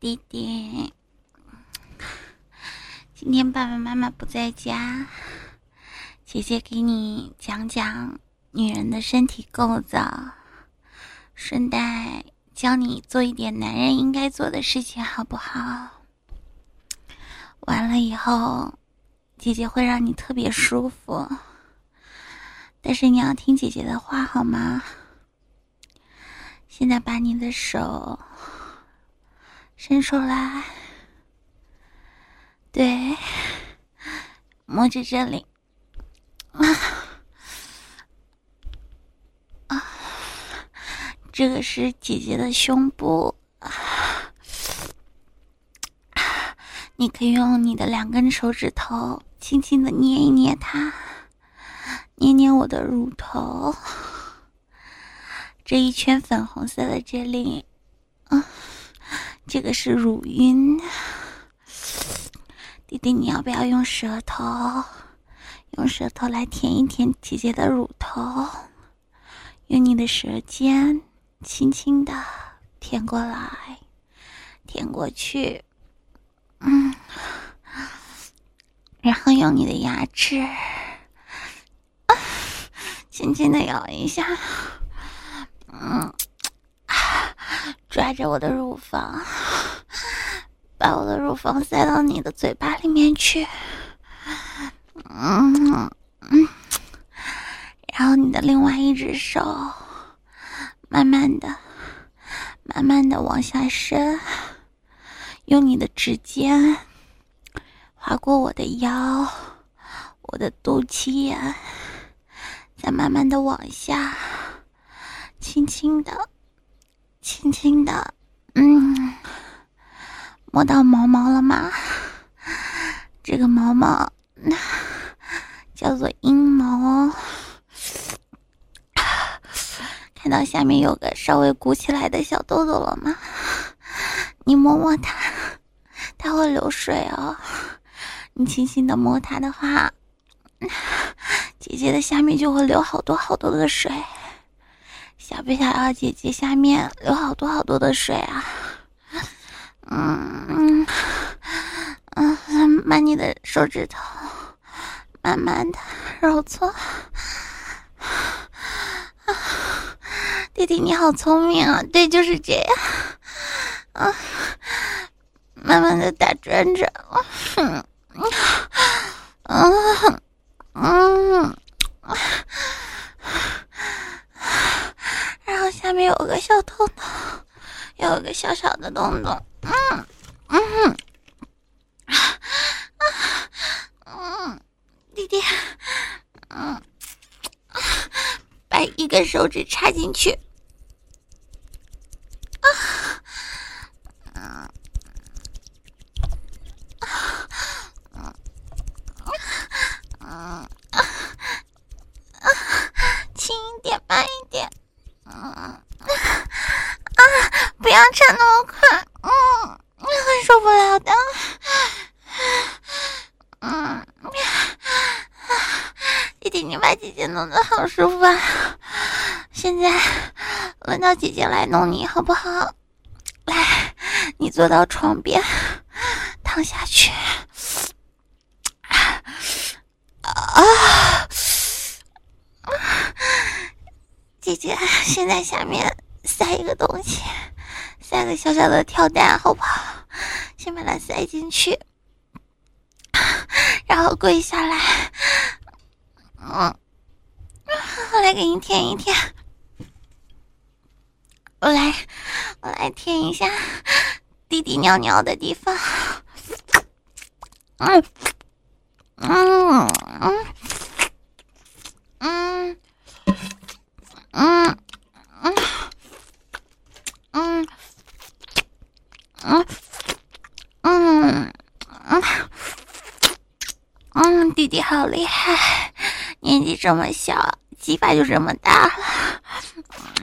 弟弟，今天爸爸妈妈不在家，姐姐给你讲讲女人的身体构造，顺带教你做一点男人应该做的事情，好不好？完了以后，姐姐会让你特别舒服，但是你要听姐姐的话，好吗？现在把你的手伸出来，对，摸着这里，啊啊，这个是姐姐的胸部，你可以用你的两根手指头轻轻的捏一捏它，捏捏我的乳头。这一圈粉红色的这里，啊，这个是乳晕。弟弟，你要不要用舌头，用舌头来舔一舔姐姐的乳头？用你的舌尖轻轻的舔过来，舔过去，嗯，然后用你的牙齿，啊，轻轻的咬一下。嗯，抓着我的乳房，把我的乳房塞到你的嘴巴里面去。嗯嗯，然后你的另外一只手，慢慢的、慢慢的往下伸，用你的指尖划过我的腰、我的肚脐眼，再慢慢的往下。轻轻的，轻轻的，嗯，摸到毛毛了吗？这个毛毛叫做阴毛，看到下面有个稍微鼓起来的小痘痘了吗？你摸摸它，它会流水哦。你轻轻的摸它的话，姐姐的下面就会流好多好多的水。想不想要姐姐下面流好多好多的水啊？嗯嗯嗯，把你的手指头慢慢的揉搓。弟弟你好聪明啊！对，就是这样。啊，慢慢的打转转。嗯嗯嗯。然后下面有个小洞洞，有个小小的洞洞。嗯嗯嗯，弟弟，嗯，把一根手指插进去。啊嗯嗯嗯啊，轻一点，慢一点。嗯啊！不要插那么快，嗯，会受不了的。嗯，弟弟，你把姐姐弄得好舒服啊！现在轮到姐姐来弄你，好不好？来，你坐到床边，躺下去。啊！姐姐，先在下面塞一个东西，塞个小小的跳蛋，好不好？先把它塞进去，然后跪下来，嗯，来给你舔一舔，我来，我来舔一下弟弟尿尿的地方，嗯，嗯嗯嗯。嗯嗯嗯嗯嗯嗯嗯，弟弟好厉害，年纪这么小，鸡巴就这么大了。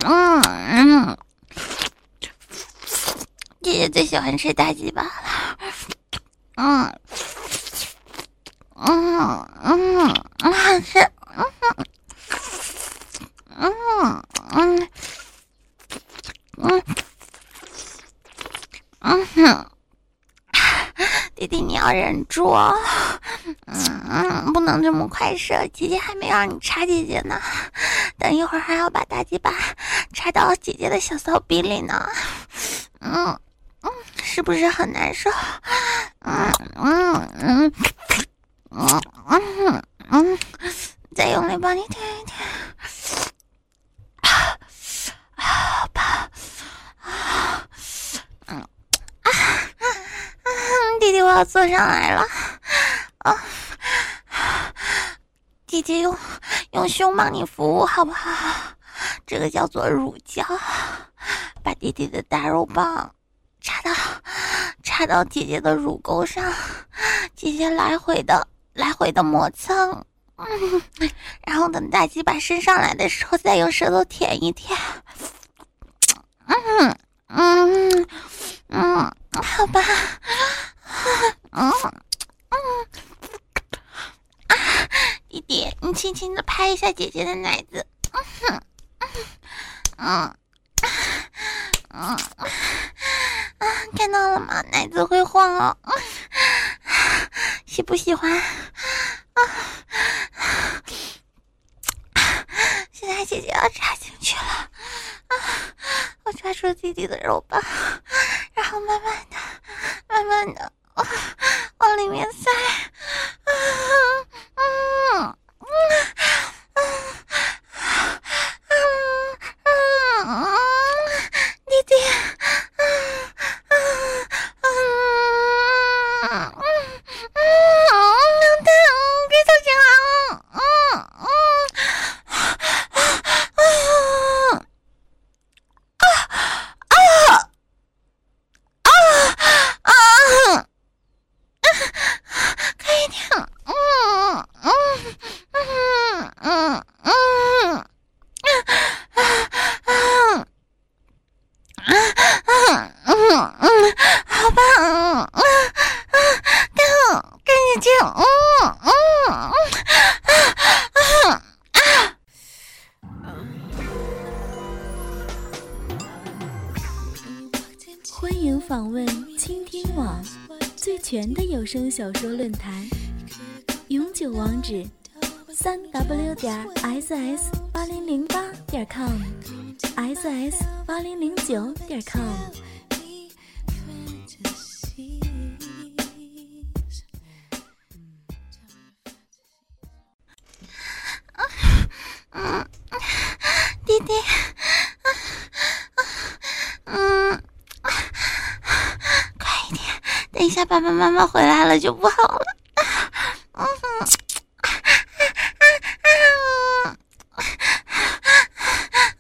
嗯嗯，姐姐最喜欢吃大鸡巴了。嗯嗯嗯嗯，是嗯。嗯嗯嗯嗯。弟弟你要忍住，嗯嗯，不不能这么快射，姐姐还没让你插姐姐呢，等一会儿还要把大鸡巴插到姐姐的小骚逼里呢，嗯嗯，是不是很难受？嗯嗯嗯嗯嗯嗯嗯，再用力帮你舔一舔。好吧，啊，啊，弟弟，我要坐上来了，啊，姐姐用用胸帮你服务好不好？这个叫做乳胶，把弟弟的大肉棒插到插到姐姐的乳沟上，姐姐来回的来回的磨蹭。嗯，然后等大鸡巴伸上来的时候，再用舌头舔一舔。嗯嗯，好吧。嗯嗯啊，弟弟，你轻轻的拍一下姐姐的奶子。嗯哼嗯嗯嗯，看到了吗？奶子会晃哦。喜不喜欢？啊！现在姐姐要插进去了，啊！我抓住弟弟的肉棒，然后慢慢的、慢慢的往往里面塞，啊！嗯嗯嗯嗯嗯嗯，弟弟，嗯嗯嗯嗯嗯。欢迎访问倾听网，最全的有声小说论坛，永久网址：三 w 点 ss 八零零八点 com，ss 八零零九点 com。一下，爸爸妈妈回来了就不好了。嗯，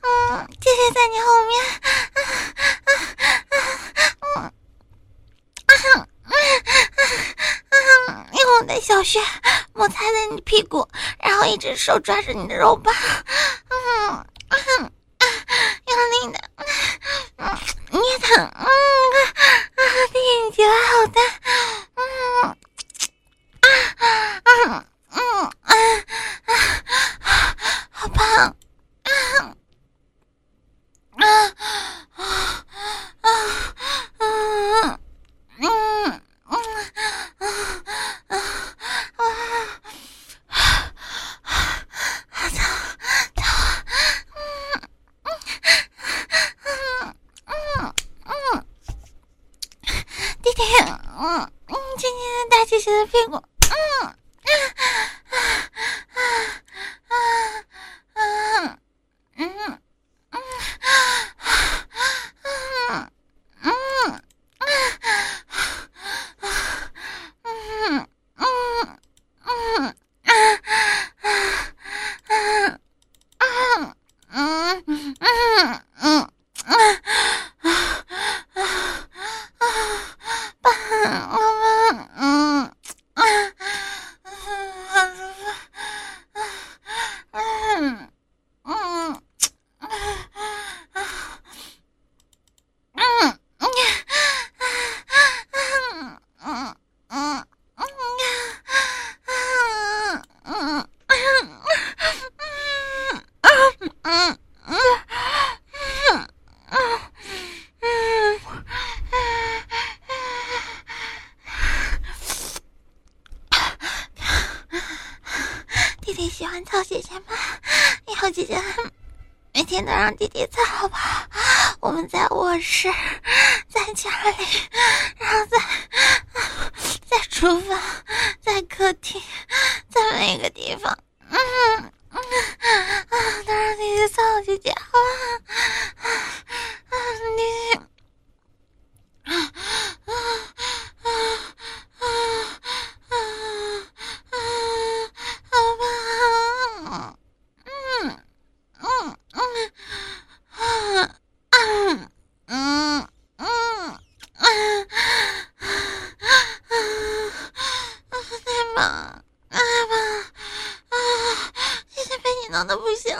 嗯，姐姐在你后面。嗯，嗯，嗯，用我的小穴摩擦在你屁股，然后一只手抓着你的肉棒。嗯，嗯，用力的，嗯，捏疼，嗯。弟弟，你嘴巴好大，嗯，啊啊嗯嗯啊，好胖，啊啊啊啊啊嗯嗯啊啊啊！嗯嗯，今天的大姐姐的屁股，弟弟喜欢操姐姐吗？以后姐姐每天都让弟弟操好不好？我们在卧室，在家里，然后在在厨房，在客厅，在每个地方，嗯嗯啊，都让弟弟操姐姐好不好！痒的不行